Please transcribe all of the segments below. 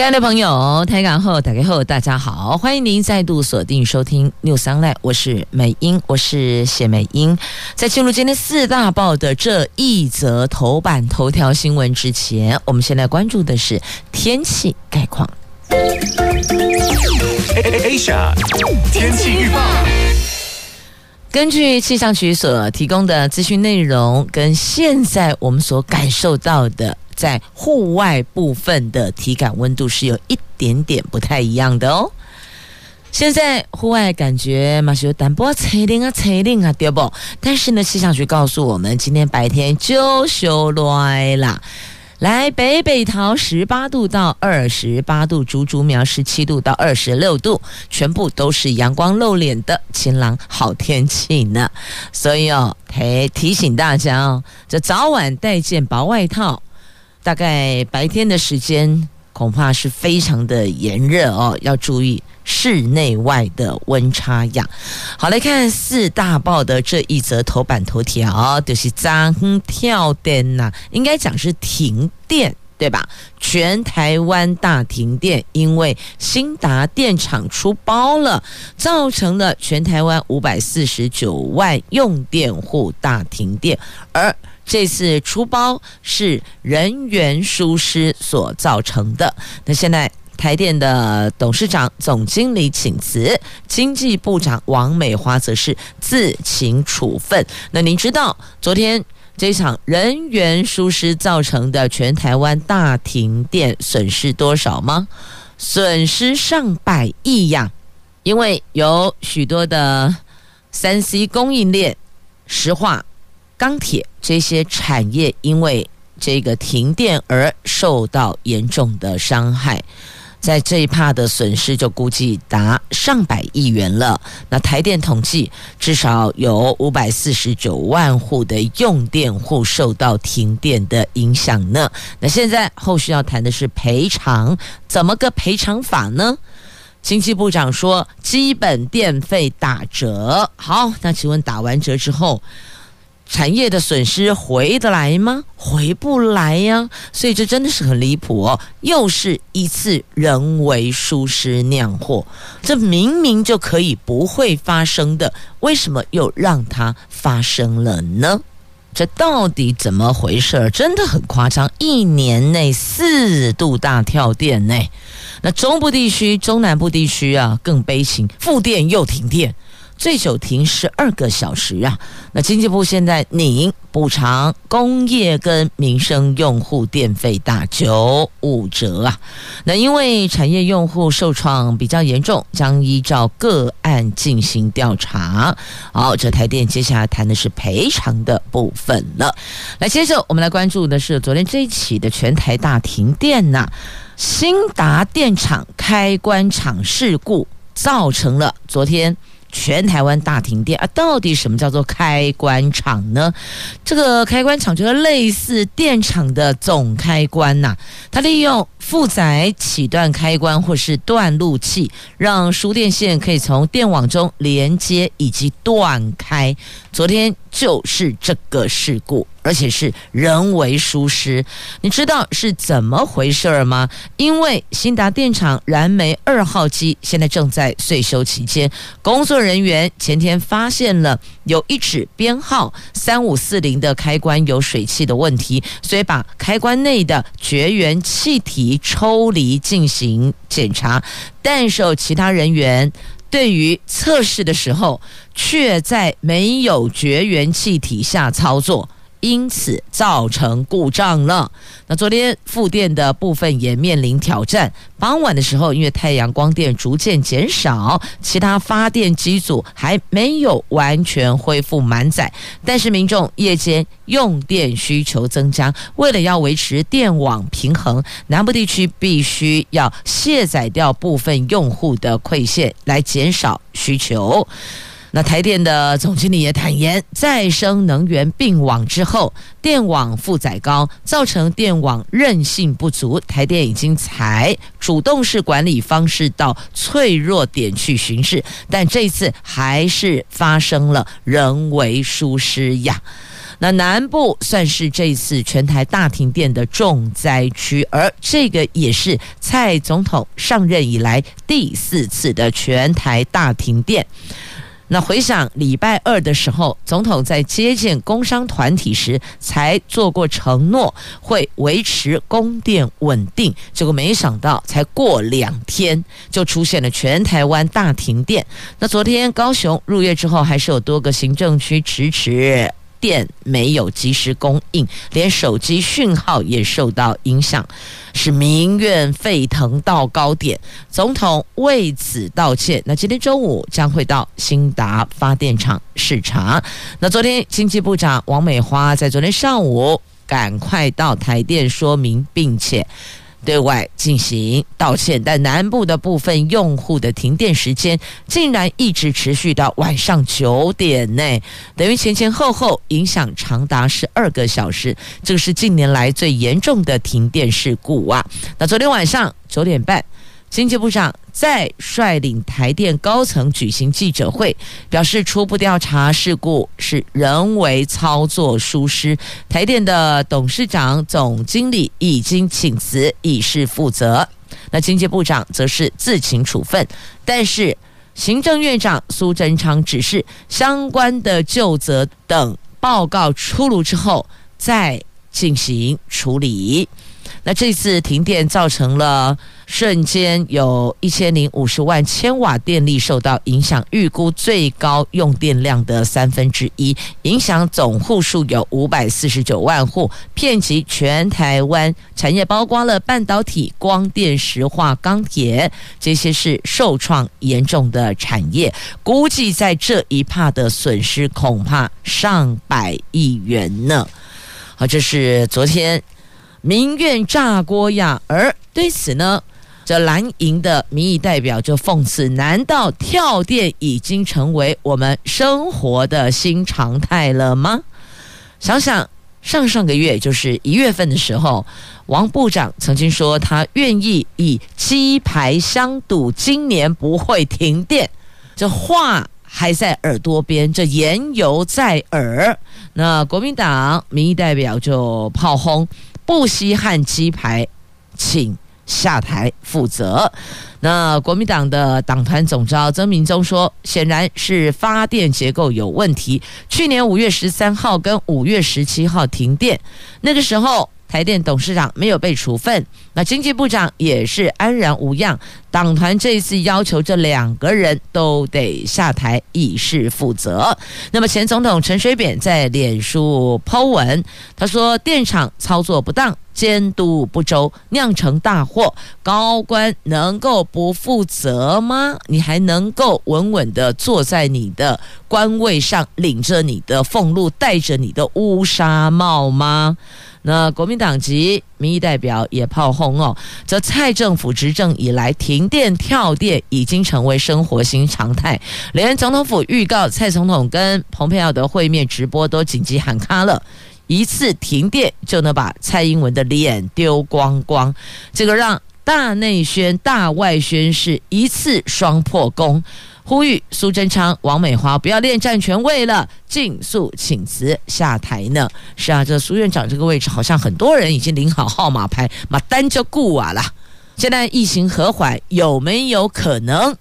亲爱的朋友，台港后打开后，大家好，欢迎您再度锁定收听 News Online，我是美英，我是谢美英。在进入今天四大报的这一则头版头条新闻之前，我们先来关注的是天气概况。Asia 天气预报，根据气象局所提供的资讯内容，跟现在我们所感受到的。在户外部分的体感温度是有一点点不太一样的哦。现在户外感觉嘛是有淡薄吹冷啊，吹冷啊，对不？但是呢，气象局告诉我们，今天白天就休来啦。来北北桃十八度到二十八度，竹竹苗十七度到二十六度，全部都是阳光露脸的晴朗好天气呢。所以哦，提提醒大家哦，这早晚带件薄外套。大概白天的时间恐怕是非常的炎热哦，要注意室内外的温差呀。好，来看四大报的这一则头版头条，就是张跳电呐，应该讲是停电对吧？全台湾大停电，因为兴达电厂出包了，造成了全台湾五百四十九万用电户大停电，而。这次出包是人员疏失所造成的。那现在台电的董事长、总经理请辞，经济部长王美花则是自请处分。那您知道昨天这场人员疏失造成的全台湾大停电损失多少吗？损失上百亿呀！因为有许多的三 C 供应链石化。钢铁这些产业因为这个停电而受到严重的伤害，在这一趴的损失就估计达上百亿元了。那台电统计，至少有五百四十九万户的用电户受到停电的影响呢。那现在后续要谈的是赔偿，怎么个赔偿法呢？经济部长说，基本电费打折。好，那请问打完折之后，产业的损失回得来吗？回不来呀，所以这真的是很离谱哦！又是一次人为疏失酿祸，这明明就可以不会发生的，为什么又让它发生了呢？这到底怎么回事？真的很夸张，一年内四度大跳电呢。那中部地区、中南部地区啊，更悲情，复电又停电。最久停十二个小时啊！那经济部现在拟补偿工业跟民生用户电费打九五折啊！那因为产业用户受创比较严重，将依照个案进行调查。好，这台电接下来谈的是赔偿的部分了。来，接着我们来关注的是昨天这一起的全台大停电呐、啊，兴达电厂开关厂事故造成了昨天。全台湾大停电啊！到底什么叫做开关厂呢？这个开关厂就是类似电厂的总开关呐、它利用负载起断开关或是断路器，让输电线可以从电网中连接以及断开。昨天就是这个事故。而且是人为疏失，你知道是怎么回事吗？因为兴达电厂燃煤二号机现在正在岁修期间，工作人员前天发现了有一指编号三五四零的开关有水汽的问题，所以把开关内的绝缘气体抽离进行检查，但是其他人员对于测试的时候，却在没有绝缘气体下操作。因此造成故障了。那昨天复电的部分也面临挑战。傍晚的时候，因为太阳光电逐渐减少，其他发电机组还没有完全恢复满载。但是民众夜间用电需求增加，为了要维持电网平衡，南部地区必须要卸载掉部分用户的馈线，来减少需求。那台电的总经理也坦言，再生能源并网之后，电网负载高，造成电网韧性不足。台电已经采主动式管理方式到脆弱点去巡视，但这次还是发生了人为疏失呀。那南部算是这次全台大停电的重灾区，而这个也是蔡总统上任以来第四次的全台大停电。那回想礼拜二的时候，总统在接见工商团体时，才做过承诺会维持供电稳定。结果没想到，才过两天就出现了全台湾大停电。那昨天高雄入夜之后，还是有多个行政区迟迟。电没有及时供应，连手机讯号也受到影响，是民怨沸腾到高点。总统为此道歉。那今天中午将会到兴达发电厂视察。那昨天经济部长王美花在昨天上午赶快到台电说明，并且。对外进行道歉，但南部的部分用户的停电时间竟然一直持续到晚上九点内，等于前前后后影响长达十二个小时，这个是近年来最严重的停电事故啊！那昨天晚上九点半。经济部长再率领台电高层举行记者会，表示初步调查事故是人为操作疏失，台电的董事长、总经理已经请辞，以示负责。那经济部长则是自请处分，但是行政院长苏贞昌指示相关的就责等报告出炉之后再进行处理。那这次停电造成了瞬间有一千零五十万千瓦电力受到影响，预估最高用电量的三分之一，影响总户数有五百四十九万户，遍及全台湾产业，包括了半导体、光电、石化、钢铁，这些是受创严重的产业，估计在这一帕的损失恐怕上百亿元呢。好，这是昨天。民怨炸锅呀！而对此呢，这蓝营的民意代表就讽刺：难道跳电已经成为我们生活的新常态了吗？想想上上个月，就是一月份的时候，王部长曾经说他愿意以鸡排相赌，今年不会停电。这话还在耳朵边，这言犹在耳。那国民党民意代表就炮轰。不稀罕鸡排，请下台负责。那国民党的党团总召曾铭宗说，显然是发电结构有问题。去年五月十三号跟五月十七号停电，那个时候。台电董事长没有被处分，那经济部长也是安然无恙。党团这一次要求这两个人都得下台，以示负责。那么前总统陈水扁在脸书抛文，他说电厂操作不当，监督不周，酿成大祸，高官能够不负责吗？你还能够稳稳地坐在你的官位上，领着你的俸禄，戴着你的乌纱帽吗？那国民党籍民意代表也炮轰哦，这蔡政府执政以来，停电跳电已经成为生活新常态，连总统府预告蔡总统跟蓬佩奥的会面直播都紧急喊卡了，一次停电就能把蔡英文的脸丢光光，这个让大内宣、大外宣是一次双破功。呼吁苏贞昌、王美花不要恋战权位了，尽速请辞下台呢。是啊，这苏院长这个位置好像很多人已经领好号码牌，马单就顾啊了。现在疫情和缓，有没有可能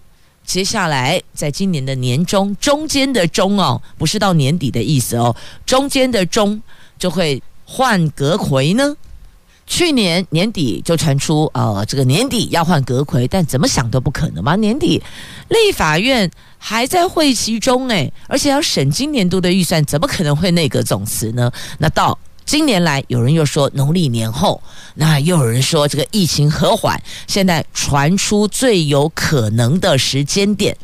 接下来在今年的年中中间的中哦，不是到年底的意思哦，中间的中就会换阁回呢？去年年底就传出，呃，这个年底要换阁揆，但怎么想都不可能嘛。年底立法院还在会期中，诶，而且要审今年度的预算，怎么可能会内阁总辞呢？那到今年来，有人又说农历年后，那又有人说这个疫情和缓，现在传出最有可能的时间点，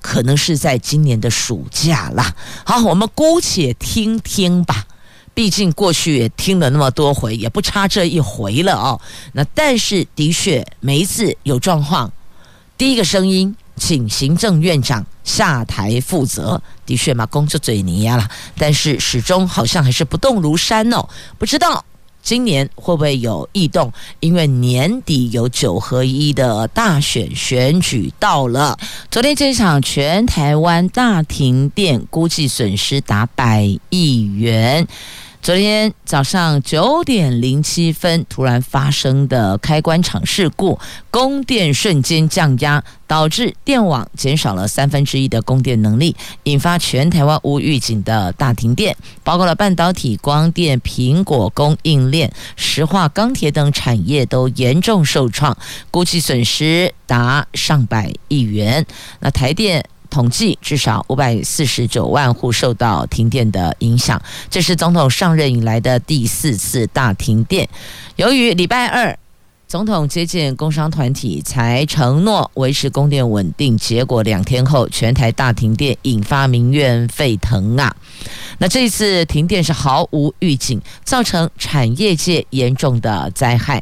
可能是在今年的暑假啦。好，我们姑且听听吧。毕竟过去也听了那么多回，也不差这一回了哦。那但是的确，每一次有状况，第一个声音请行政院长下台负责。的确嘛，工作嘴泥呀了，但是始终好像还是不动如山哦。不知道今年会不会有异动？因为年底有九合一的大选选举到了。昨天这场全台湾大停电，估计损失达百亿元。昨天早上九点零七分，突然发生的开关厂事故，供电瞬间降压，导致电网减少了三分之一的供电能力，引发全台湾无预警的大停电，包括了半导体、光电、苹果供应链、石化、钢铁等产业都严重受创，估计损失达上百亿元。那台电。统计至少五百四十九万户受到停电的影响，这是总统上任以来的第四次大停电。由于礼拜二总统接见工商团体，才承诺维持供电稳定，结果两天后全台大停电，引发民怨沸腾啊！那这次停电是毫无预警，造成产业界严重的灾害。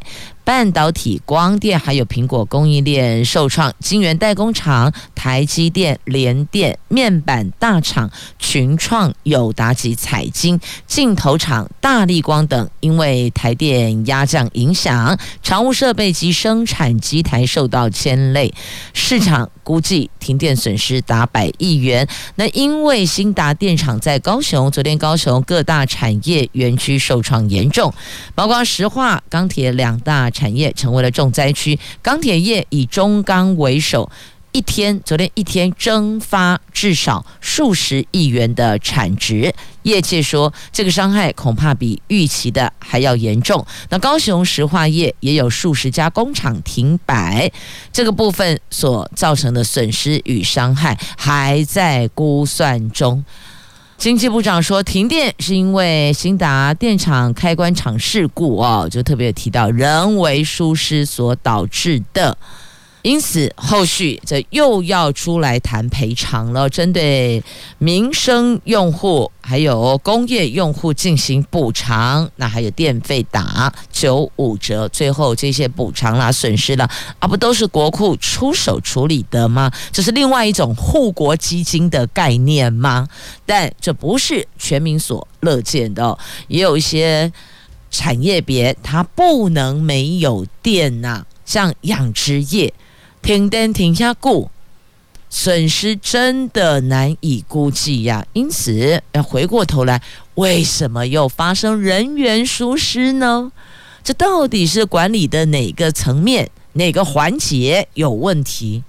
半导体、光电还有苹果供应链受创，晶圆代工厂台积电、联电、面板大厂群创、友达及彩晶、镜头厂大力光等，因为台电压降影响，常务设备及生产机台受到牵累，市场估计停电损失达百亿元。那因为兴达电厂在高雄，昨天高雄各大产业园区受创严重，包括石化、钢铁两大。产业成为了重灾区，钢铁业以中钢为首，一天昨天一天蒸发至少数十亿元的产值。业界说，这个伤害恐怕比预期的还要严重。那高雄石化业也有数十家工厂停摆，这个部分所造成的损失与伤害还在估算中。经济部长说，停电是因为兴达电厂开关厂事故哦，就特别提到人为疏失所导致的。因此，后续这又要出来谈赔偿了，针对民生用户还有工业用户进行补偿，那还有电费打九五折，最后这些补偿啦、损失啦，啊，不都是国库出手处理的吗？这是另外一种护国基金的概念吗？但这不是全民所乐见的，也有一些产业别它不能没有电呐、像养殖业。停电停下顾，损失真的难以估计呀。因此，要回过头来，为什么又发生人员疏失呢？这到底是管理的哪个层面、哪个环节有问题？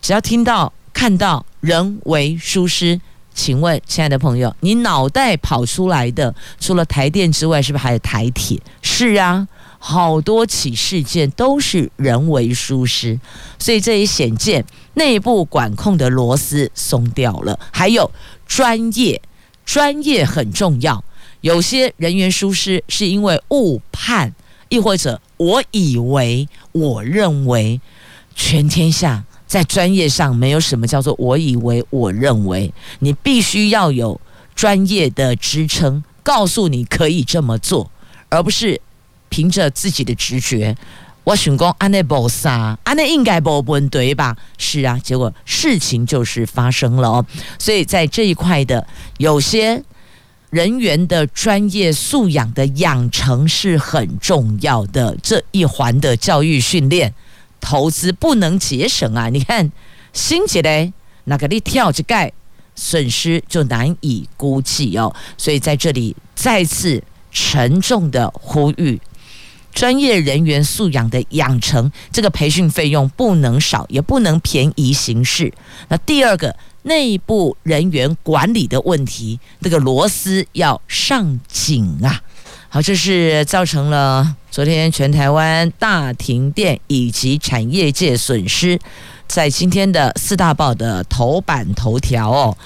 只要听到、看到人为疏失，请问，亲爱的朋友，你脑袋跑出来的，除了台电之外，是不是还有台铁？是啊。好多起事件都是人为疏失，所以这也显见内部管控的螺丝松掉了。还有专业，专业很重要。有些人员疏失是因为误判，亦或者我以为、我认为，全天下在专业上没有什么叫做我以为、我认为，你必须要有专业的支撑，告诉你可以这么做，而不是。凭着自己的直觉，我想讲安内无啥，安内应该无问题吧？是啊，结果事情就是发生了哦。所以在这一块的有些人员的专业素养的养成是很重要的，这一环的教育训练投资不能节省啊！你看，新起来那个你跳着盖，损失就难以估计哦。所以在这里再次沉重的呼吁。专业人员素养的养成，这个培训费用不能少，也不能便宜行事。那第二个，内部人员管理的问题，那个螺丝要上紧啊！好，这是造成了昨天全台湾大停电以及产业界损失，在今天的四大报的头版头条哦，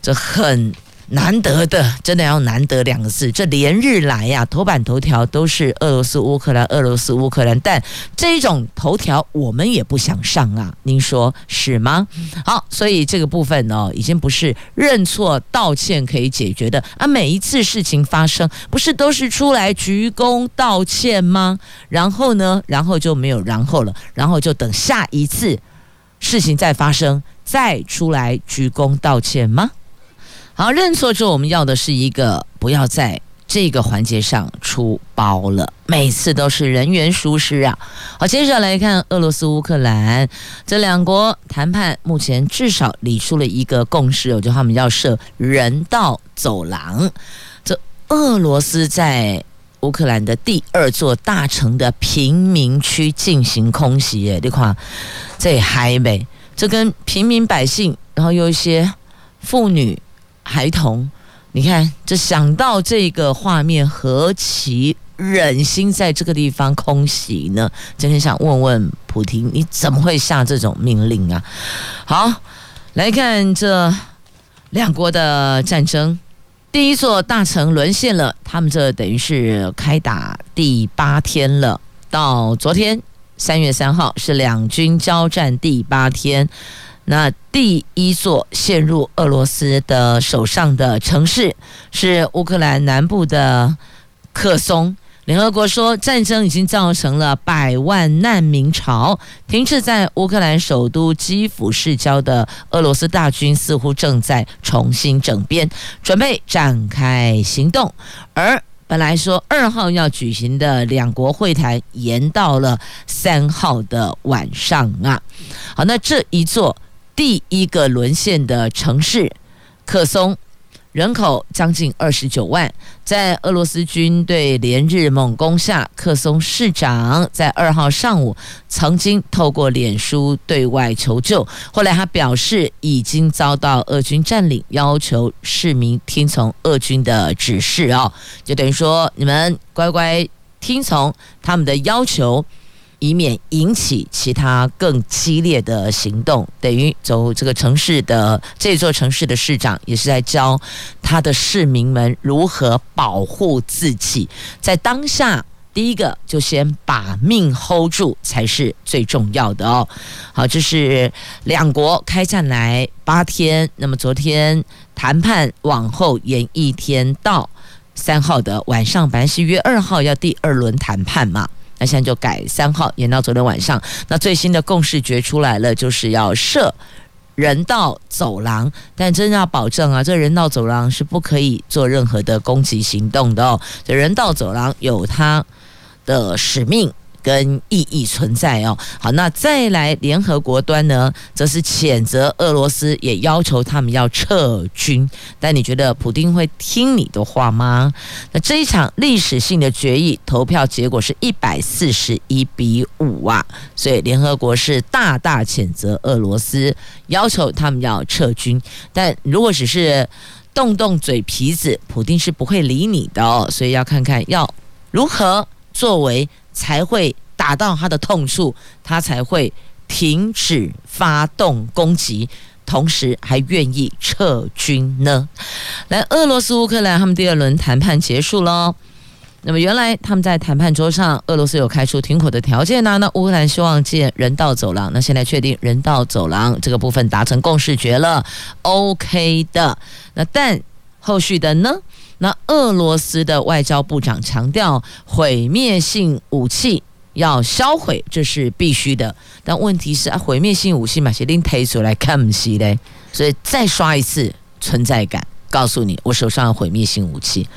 这很。难得的，真的要难得两个字。这连日来呀、头版头条都是俄罗斯乌克兰，俄罗斯乌克兰。但这种头条我们也不想上啊，您说是吗？好，所以这个部分呢、已经不是认错道歉可以解决的啊。每一次事情发生，不是都是出来鞠躬道歉吗？然后呢，然后就没有然后了，然后就等下一次事情再发生，再出来鞠躬道歉吗？好，认错之后，我们要的是一个不要在这个环节上出包了，每次都是人员疏失啊。好，接着来看俄罗斯、乌克兰这两国谈判，目前至少理出了一个共识，我觉得他们要设人道走廊。这俄罗斯在乌克兰的第二座大城的贫民区进行空袭，耶，你看这嗨呗，这跟平民百姓，然后有一些妇女、孩童，你看这想到这个画面，何其忍心在这个地方空袭呢？真的想问问普丁，你怎么会下这种命令啊？好，来看这两国的战争。第一座大城沦陷了，他们这等于是开打第八天了。到昨天三月三号是两军交战第八天，那第一座陷入俄罗斯的手上的城市是乌克兰南部的克松。联合国说，战争已经造成了百万难民潮。停滞在乌克兰首都基辅市郊的俄罗斯大军似乎正在重新整编，准备展开行动。而本来说二号要举行的两国会谈，延到了三号的晚上啊。好，那这一座第一个沦陷的城市克松。人口将近二十九万，在俄罗斯军队连日猛攻下，克松市长在二号上午曾经透过脸书对外求救，后来他表示已经遭到俄军占领，要求市民听从俄军的指示哦，就等于说你们乖乖听从他们的要求。以免引起其他更激烈的行动，等于走这个城市的这座城市的市长也是在教他的市民们如何保护自己。在当下，第一个就先把命 hold 住才是最重要的哦。好，这是两国开战来八天，那么昨天谈判往后延一天到三号的晚上，本来是约二号要第二轮谈判嘛。那现在就改三号，延到昨天晚上。那最新的共识决出来了，就是要设人道走廊，但真要保证啊，这人道走廊是不可以做任何的攻击行动的哦。这人道走廊有它的使命。跟意义存在哦。好，那再来联合国端呢，则是谴责俄罗斯，也要求他们要撤军。但你觉得普丁会听你的话吗？那这一场历史性的决议投票结果是一百四十一比五啊，所以联合国是大大谴责俄罗斯，要求他们要撤军。但如果只是动动嘴皮子，普丁是不会理你的哦。所以要看看要如何作为。才会打到他的痛处，他才会停止发动攻击，同时还愿意撤军呢。来，俄罗斯乌克兰他们第二轮谈判结束喽。那么原来他们在谈判桌上，俄罗斯有开出停火的条件呢，那乌克兰希望建人道走廊。那现在确定人道走廊这个部分达成共识决了，OK 的。那但后续的呢？那俄罗斯的外交部长强调，毁灭性武器要销毁，这是必须的。但问题是啊，毁灭性武器嘛，谁拎推出来看不起嘞。所以再刷一次存在感，告诉你，我手上有毁灭性武器。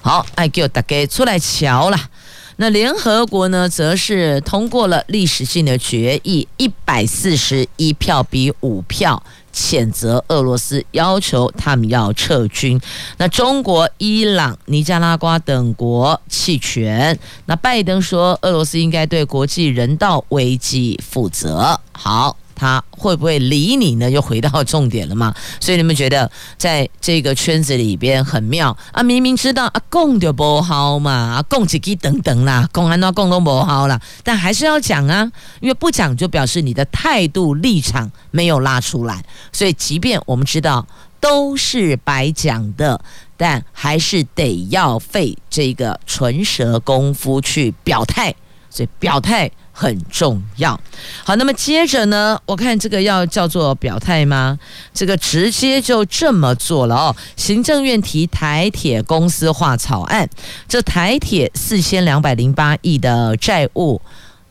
好，爱给我大家出来瞧啦。那联合国呢，则是通过了历史性的决议，一百四十一票比五票。谴责俄罗斯，要求他们要撤军。那中国、伊朗、尼加拉瓜等国弃权。那拜登说，俄罗斯应该对国际人道危机负责。好。他会不会理你呢？又回到重点了吗？所以你们觉得在这个圈子里边很妙啊？明明知道啊，共就不好嘛，啊，共几几等等啦，共安都共都不好啦，但还是要讲啊，因为不讲就表示你的态度立场没有拉出来。所以，即便我们知道都是白讲的，但还是得要费这个唇舌功夫去表态。所以表态。很重要。好，那么接着呢，我看这个要叫做表态吗？这个直接就这么做了哦。行政院提台铁公司化草案，这台铁四千两百零八亿的债务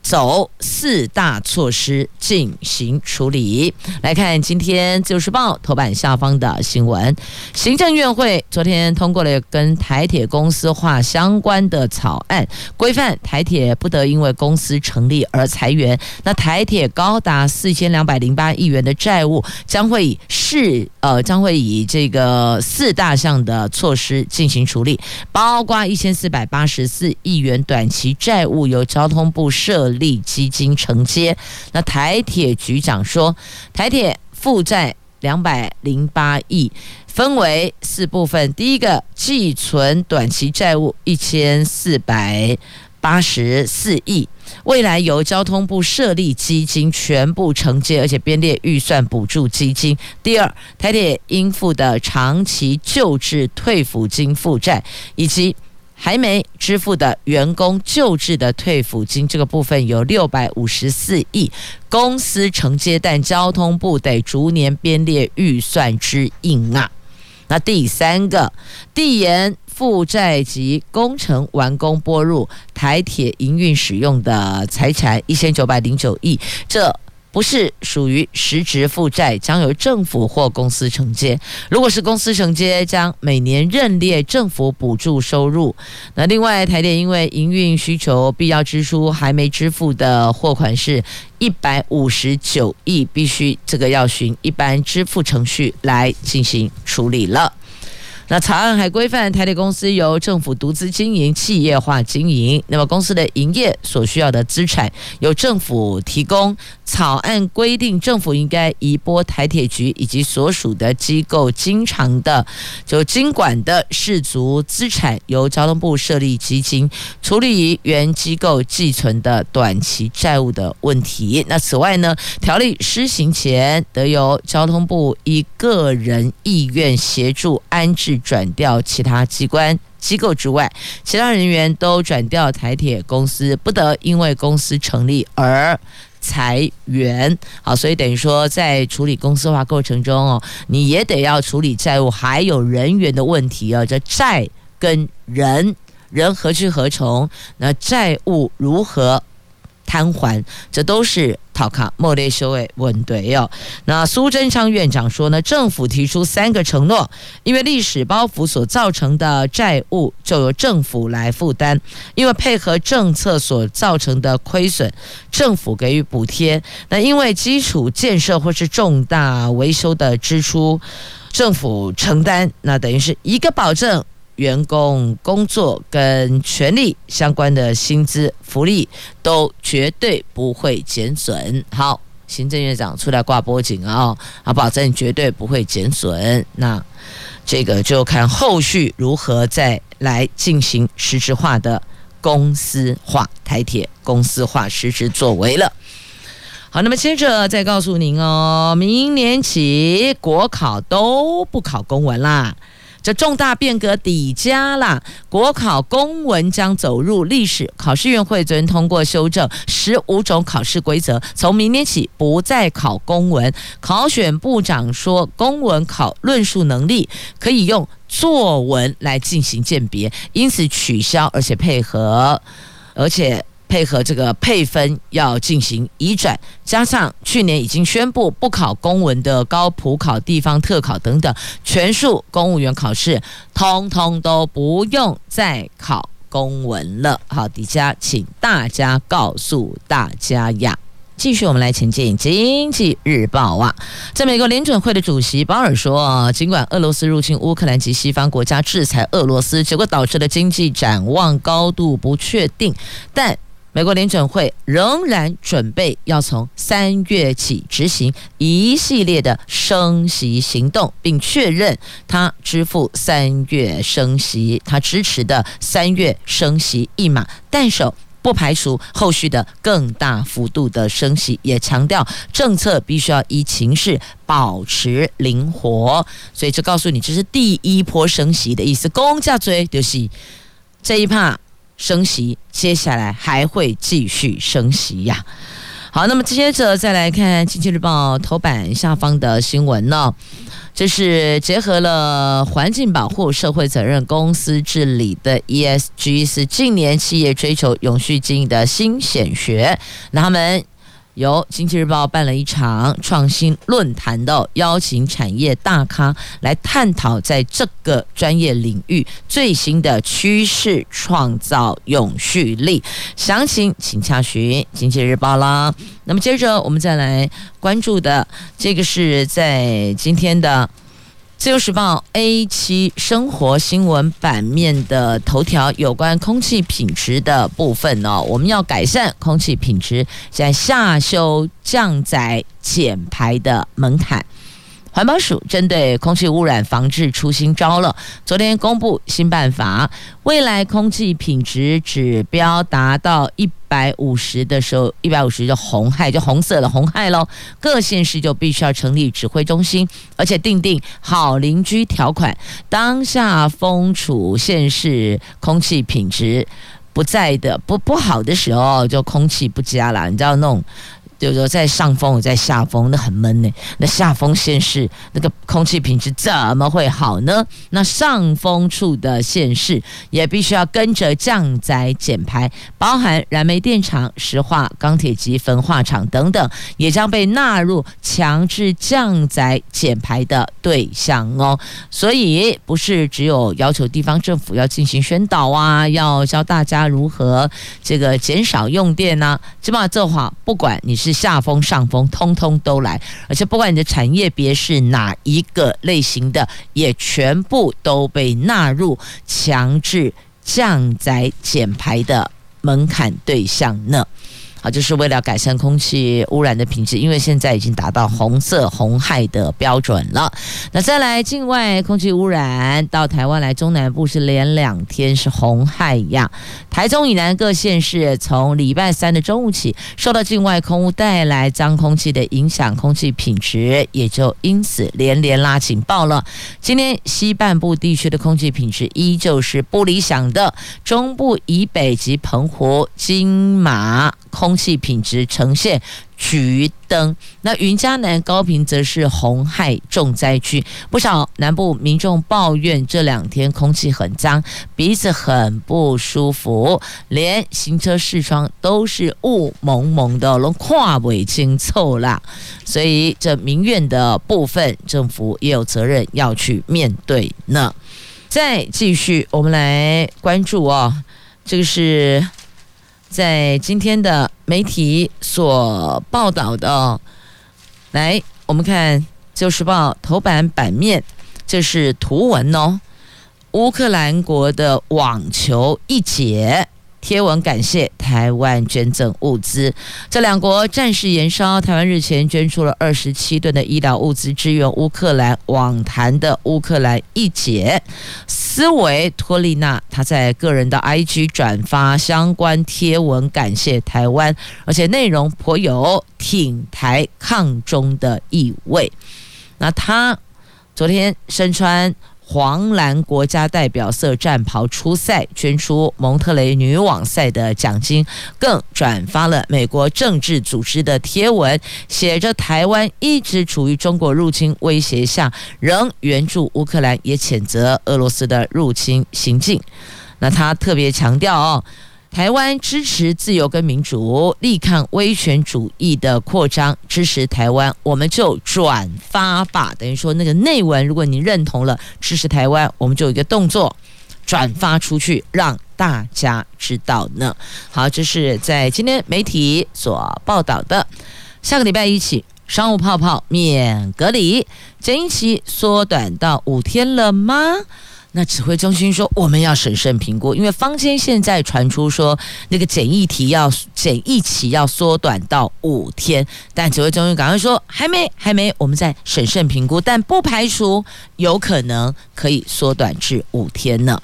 走四大措施进行处理。来看今天《自由时报》头版下方的新闻：行政院会昨天通过了跟台铁公司化相关的草案，规范台铁不得因为公司成立而裁员。那台铁高达四千两百零八亿元的债务，将会以市呃将会以这个四大项的措施进行处理，包括一千四百八十四亿元短期债务由交通部设立基金承接。那台铁局长说，台铁负债两百零八亿，分为四部分。第一个，寄存短期债务一千四百八十四亿，未来由交通部设立基金全部承接，而且编列预算补助基金。第二，台铁应付的长期旧制退抚金负债，以及还没支付的员工救治的退抚金，这个部分有六百五十四亿，公司承接，但交通部得逐年编列预算之应啊。那第三个，递延负债及工程完工拨入台铁营运使用的财产一千九百零九亿，这。不是属于实质负债，将由政府或公司承接。如果是公司承接，将每年认列政府补助收入。那另外，台电因为营运需求必要支出还没支付的货款是一百五十九亿，必须这个要循一般支付程序来进行处理了。那草案还规范台铁公司由政府独资经营、企业化经营。那么公司的营业所需要的资产由政府提供。草案规定，政府应该移拨台铁局以及所属的机构经常的就经管的适足资产，由交通部设立基金处理原机构寄存的短期债务的问题。那此外呢，条例施行前得由交通部依个人意愿协助安置。转调其他机关机构之外，其他人员都转调台铁公司，不得因为公司成立而裁员。好，所以等于说，在处理公司化过程中哦，你也得要处理债务，还有人员的问题啊。这债跟人，人何去何从？那债务如何摊还？这都是。好看，莫列修诶问对哟。那苏贞昌院长说呢，政府提出三个承诺，因为历史包袱所造成的债务就由政府来负担，因为配合政策所造成的亏损，政府给予补贴。那因为基础建设或是重大维修的支出，政府承担。那等于是一个保证。员工工作跟权利相关的薪资福利都绝对不会减损。好，行政院长出来挂脖颈啊，啊，保证绝对不会减损。那这个就看后续如何再来进行实质化的公司化，台铁公司化实质作为了。好，那么接着再告诉您哦，明年起国考都不考公文啦。这重大变革底加啦，国考公文将走入历史。考试院会昨天通过修正十五种考试规则，从明年起不再考公文。考选部长说，公文考论述能力，可以用作文来进行鉴别，因此取消，而且配合，而且。配合这个配分要进行移转，加上去年已经宣布不考公文的高普考、地方特考等等，全数公务员考试通通都不用再考公文了。好，底下请大家告诉大家呀。继续，我们来前进《经济日报》啊，在美国联准会的主席鲍尔说，尽管俄罗斯入侵乌克兰及西方国家制裁俄罗斯，结果导致的经济展望高度不确定，但美国联准会仍然准备要从三月起执行一系列的升息行动，并确认他支付三月升息，他支持的三月升息一码，但是不排除后续的更大幅度的升息，也强调政策必须要依情势保持灵活。所以这告诉你，这是第一波升息的意思。公家追就是这一趴。升息，接下来还会继续升息呀。好，那么接着再来看《经济日报》头版下方的新闻呢。这是结合了环境保护、社会责任、公司治理的 ESG，是近年企业追求永续经营的新显学。那他们。由经济日报办了一场创新论坛的，邀请产业大咖来探讨在这个专业领域最新的趋势，创造永续力。详情请洽询经济日报啦。那么接着我们再来关注的，这个是在今天的。自由时报 A7 生活新闻版面的头条，有关空气品质的部分哦，我们要改善空气品质，在下修降载减排的门槛。环保署针对空气污染防治出新招了，昨天公布新办法，未来空气品质指标达到一百五十的时候，一百五十就红害，就红色的红害喽。各县市就必须要成立指挥中心，而且订定好邻居条款。当下风处县市空气品质不在的不不好的时候，就空气不佳了。你知道那种。就是说，在上风，在下风，那很闷呢。那下风县市那个空气品质怎么会好呢？那上风处的县市也必须要跟着降载减排，包含燃煤电厂、石化、钢铁及焚化厂等等，也将被纳入强制降载减排的对象哦。所以，不是只有要求地方政府要进行宣导啊，要教大家如何这个减少用电呐、啊。起码这话，不管你是。下风上风，通通都来，而且不管你的产业别是哪一个类型的，也全部都被纳入强制降载减排的门槛对象呢。好，就是为了改善空气污染的品质，因为现在已经达到红色红害的标准了。那再来，境外空气污染到台湾来，中南部是连两天是红害呀。台中以南各县市从礼拜三的中午起，受到境外空污带来脏空气的影响，空气品质也就因此连连拉警报了。今天西半部地区的空气品质依旧是不理想的，中部以北及澎湖、金马。空空气品质呈现橘灯，那云嘉南高屏则是红害重灾区。不少南部民众抱怨这两天空气很脏，鼻子很不舒服，连行车视窗都是雾蒙蒙的，都看不清楚啦。所以这民怨的部分，政府也有责任要去面对呢。再继续，我们来关注哦，这个是。在今天的媒体所报道的，来，我们看《旧时报》头版版面，这是图文哦。乌克兰国的网球一姐。贴文感谢台湾捐赠物资，这两国战事延烧，台湾日前捐出了二十七吨的医疗物资支援乌克兰。网坛的乌克兰一姐斯维托利娜，她在个人的 IG 转发相关贴文，感谢台湾，而且内容颇有挺台抗中的意味。那她昨天身穿。黄蓝国家代表色战袍出赛，捐出蒙特雷女网赛的奖金，更转发了美国政治组织的贴文，写着台湾一直处于中国入侵威胁下，仍援助乌克兰，也谴责俄罗斯的入侵行径。那他特别强调哦。台湾支持自由跟民主，力抗威权主义的扩张，支持台湾，我们就转发吧。等于说那个内文，如果你认同了支持台湾，我们就有一个动作，转发出去，让大家知道呢。好，这是在今天媒体所报道的。下个礼拜一起，商务泡泡免隔离，检疫期缩短到五天了吗？那指挥中心说，我们要审慎评估，因为坊间现在传出说那个检疫期要检疫期要缩短到五天，但指挥中心赶快说还没还没，我们在审慎评估，但不排除有可能可以缩短至五天呢。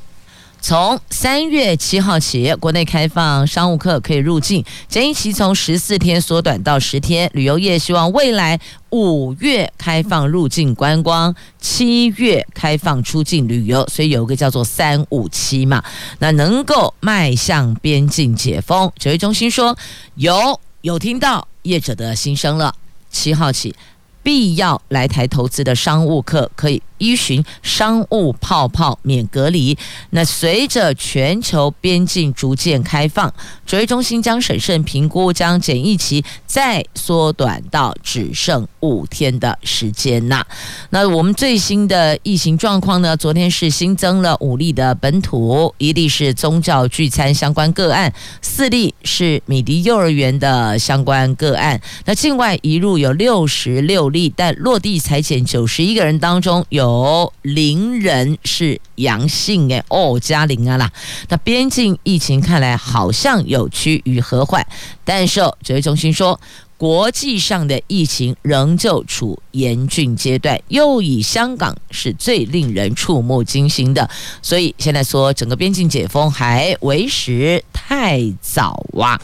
从三月七号起，国内开放商务客可以入境，检疫期从十四天缩短到十天。旅游业希望未来五月开放入境观光，七月开放出境旅游，所以有个叫做“三五七”嘛，那能够迈向边境解封。指挥中心说有有听到业者的心声了，七号起。必要来台投资的商务客可以依循商务泡泡免隔离。那随着全球边境逐渐开放，指挥中心将审慎评估，将检疫期再缩短到只剩五天的时间呐。那我们最新的疫情状况呢？昨天是新增了五例的本土，一例是宗教聚餐相关个案，四例是米迪幼儿园的相关个案。那境外移入有六十六例，但落地裁减九十一个人当中有零人是阳性诶，哦，加零啊啦。那边境疫情看来好像有趋于和缓，但是指挥中心说，国际上的疫情仍旧处严峻阶段，又以香港是最令人触目惊心的，所以现在说整个边境解封还为时太早啊，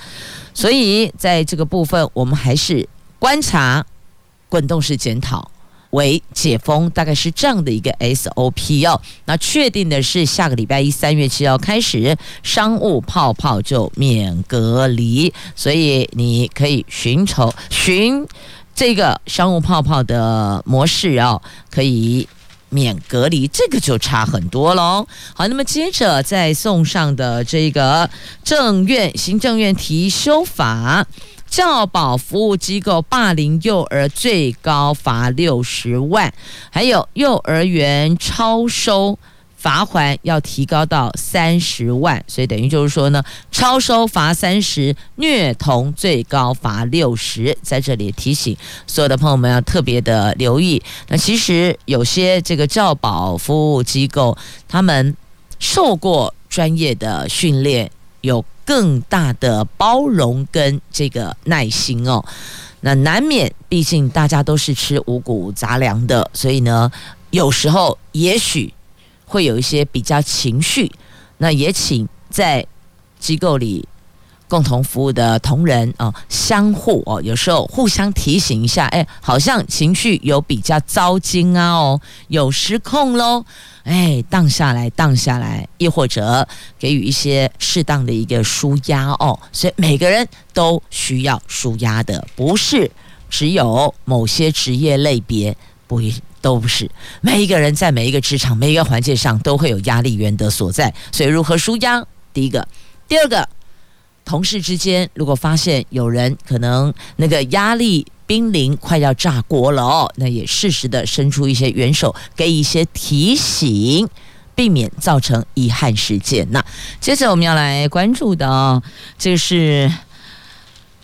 所以在这个部分我们还是观察，滚动式检讨。为解封，大概是这样的一个 SOP 哦。那确定的是，下个礼拜一三月七号开始，商务泡泡就免隔离，所以你可以寻求寻这个商务泡泡的模式哦，可以免隔离，这个就差很多喽。好，那么接着再送上的这个政院行政院提修法。教保服务机构霸凌幼儿最高罚六十万，还有幼儿园超收罚锾要提高到三十万，所以等于就是说呢，超收罚三十，虐童最高罚六十。在这里提醒所有的朋友们要特别的留意。那其实有些这个教保服务机构，他们受过专业的训练，有。更大的包容跟这个耐心哦，那难免，毕竟大家都是吃五谷杂粮的，所以呢，有时候也许会有一些比较情绪，那也请在机构里。共同服务的同仁哦，相互哦，有时候互相提醒一下，哎，好像情绪有比较糟心啊哦，有失控喽，哎，荡下来，荡下来，亦或者给予一些适当的一个舒压哦，所以每个人都需要舒压的，不是只有某些职业类别，不一都不是，每一个人在每一个职场、每一个环节上都会有压力源的所在，所以如何舒压？第一个，第二个。同事之间，如果发现有人可能那个压力濒临快要炸锅了哦，那也适时的伸出一些援手，给一些提醒，避免造成遗憾事件。那接着我们要来关注的哦，这个是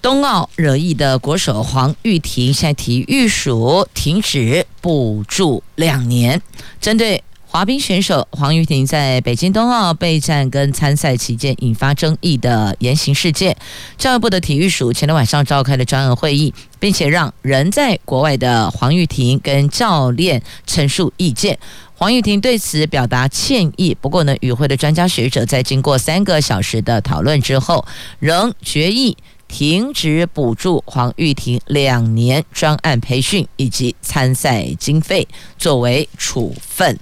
冬奥惹议的国手黄玉婷，现在体育署停止补助两年，针对。滑冰选手黄玉婷在北京冬奥备战跟参赛期间引发争议的言行事件，教育部的体育署前天晚上召开了专案会议，并且让人在国外的黄玉婷跟教练陈述意见。黄玉婷对此表达歉意，不过呢，与会的专家学者在经过三个小时的讨论之后，仍决议停止补助黄玉婷两年专案培训以及参赛经费作为处分。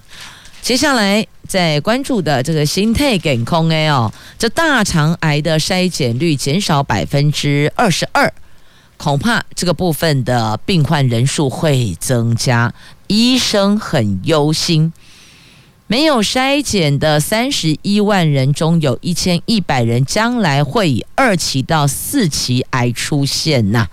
接下来在关注的这个心态健康哎哦，这大肠癌的筛检率减少百分之二十二，恐怕这个部分的病患人数会增加，医生很忧心。没有筛检的三十一万人中，有一千一百人将来会以二期到四期癌出现呐。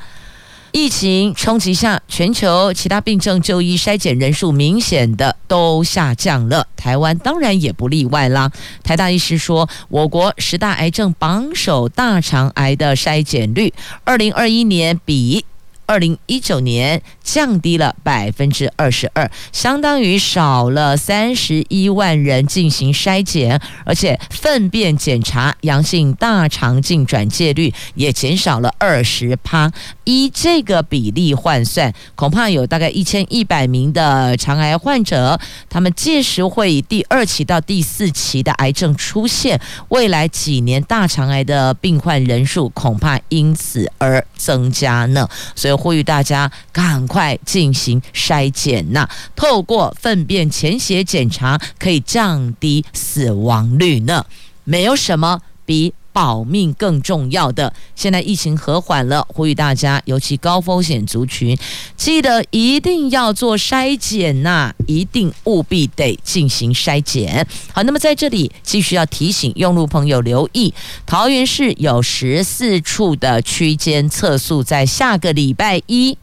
疫情冲击下，全球其他病症就医筛检人数明显的都下降了，台湾当然也不例外啦。台大医师说，我国十大癌症榜首大肠癌的筛检率，二零二一年比。二零一九年降低了百分之二十二，相当于少了三十一万人进行筛检，而且粪便检查阳性大肠镜转介率也减少了二十趴。依这个比例换算，恐怕有大概一千一百名的肠癌患者，他们届时会以第二期到第四期的癌症出现，未来几年大肠癌的病患人数恐怕因此而增加呢。所以。呼吁大家赶快进行筛检呐！透过粪便潜血检查可以降低死亡率呢。没有什么比保命更重要的。现在疫情和缓了，呼吁大家，尤其高风险族群，记得一定要做筛检呐，一定务必得进行筛检。好，那么在这里继续要提醒用路朋友留意，桃园市有十四处的区间测速，在下个礼拜一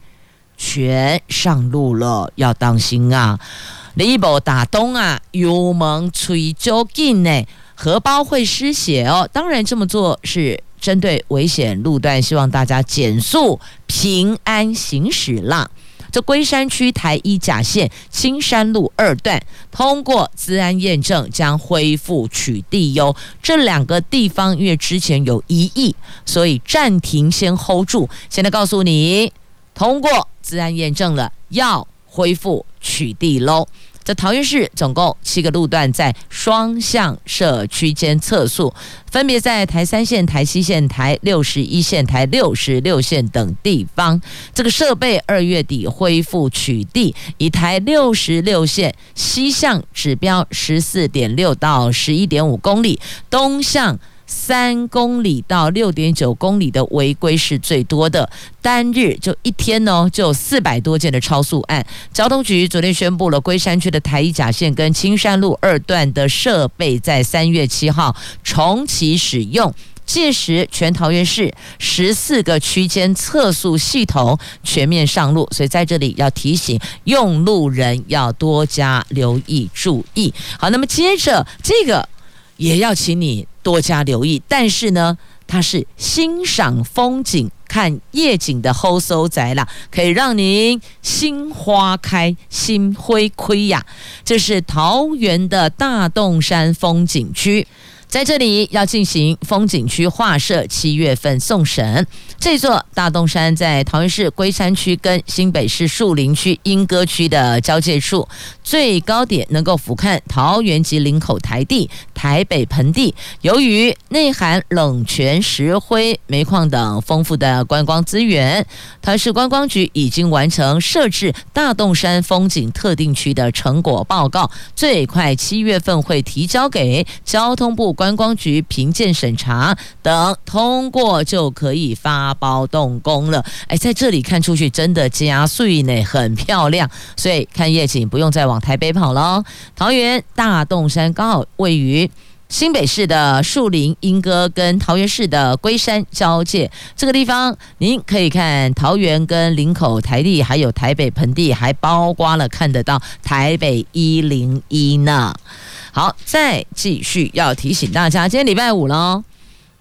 全上路了，要当心啊！你无打东啊，油门催就紧呢，荷包会失血哦。当然这么做是针对危险路段，希望大家减速平安行驶啦。这龟山区台一甲线青山路二段通过资安验证，将恢复取缔哟。这两个地方因为之前有疑义，所以暂停先 hold 住。现在告诉你，通过资安验证了，要恢复取缔喽。在桃园市，总共七个路段在双向设区间测速，分别在台三线、台七线、台六十一线、台六十六线等地方。这个设备二月底恢复取缔，以台六十六线西向指标十四点六到十一点五公里，东向。三公里到六点九公里的违规是最多的，单日就一天呢，就四百多件的超速案。交通局昨天宣布了，龟山区的台一甲线跟青山路二段的设备在三月七号重启使用，届时全桃园市十四个区间测速系统全面上路，所以在这里要提醒用路人要多加留意注意。好，那么接着这个。也要请你多加留意，但是呢，它是欣赏风景、看夜景的好所在啦，可以让您心花开、心灰亏呀。这是桃园的大洞山风景区。在这里要进行风景区划设，七月份送审。这座大洞山在桃园市龟山区跟新北市树林区莺歌区的交界处，最高点能够俯瞰桃园及林口台地、台北盆地。由于内含冷泉、石灰、煤矿等丰富的观光资源，桃市观光局已经完成设置大洞山风景特定区的成果报告，最快七月份会提交给交通部。观光局评鉴审查等通过就可以发包动工了。哎，在这里看出去真的加税呢，很漂亮。所以看夜景不用再往台北跑了。桃园大洞山刚好位于新北市的树林、莺歌跟桃园市的龟山交界这个地方，您可以看桃园跟林口台地，还有台北盆地，还包括了看得到台北一零一呢。好，再继续要提醒大家，今天礼拜五了，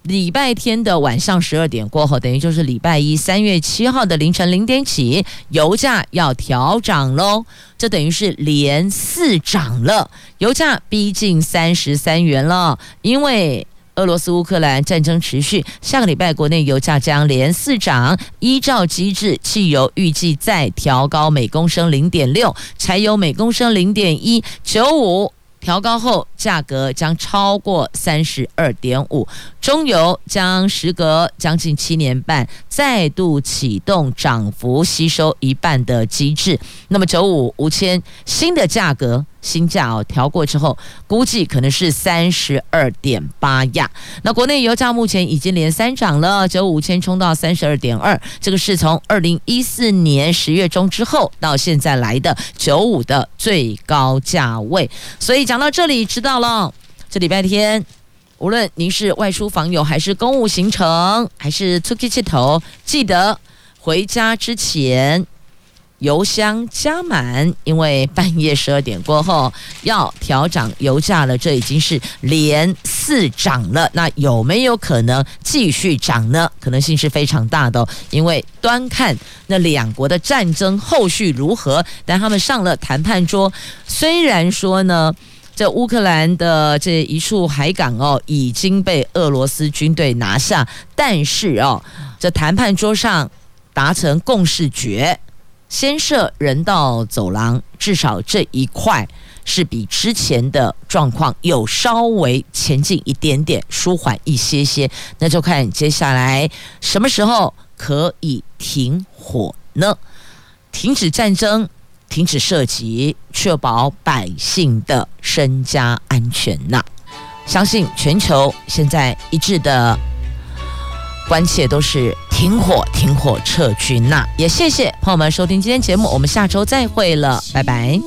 礼拜天的晚上十二点过后，等于就是礼拜一三月七号的凌晨零点起，油价要调涨喽。这等于是连四涨了，油价逼近三十三元了。因为俄罗斯乌克兰战争持续，下个礼拜国内油价将连四涨。依照机制，汽油预计再调高每公升零点六，柴油每公升零点一九五。调高后，价格将超过三十二点五。中油将时隔将近七年半再度启动涨幅吸收一半的机制。那么九五五千新的价格新价哦调过之后，估计可能是三十二点八亚。那国内油价目前已经连三涨了，九五千冲到三十二点二，这个是从二零一四年十月中之后到现在来的九五的最高价位。所以讲到这里，知道了，这礼拜天。无论您是外出访友，还是公务行程，还是出去气头，记得回家之前油箱加满，因为半夜十二点过后要调涨油价了。这已经是连四涨了，那有没有可能继续涨呢？可能性是非常大的，因为端看那两国的战争后续如何。但他们上了谈判桌，虽然说呢。这乌克兰的这一处海港哦，已经被俄罗斯军队拿下，但是哦，这谈判桌上达成共识决，先设人道走廊，至少这一块是比之前的状况有稍微前进一点点，舒缓一些些。那就看接下来什么时候可以停火呢？停止战争。停止射击，确保百姓的身家安全呐。相信全球现在一致的关切都是停火、停火、撤军。那也谢谢朋友们收听今天节目，我们下周再会了，拜拜。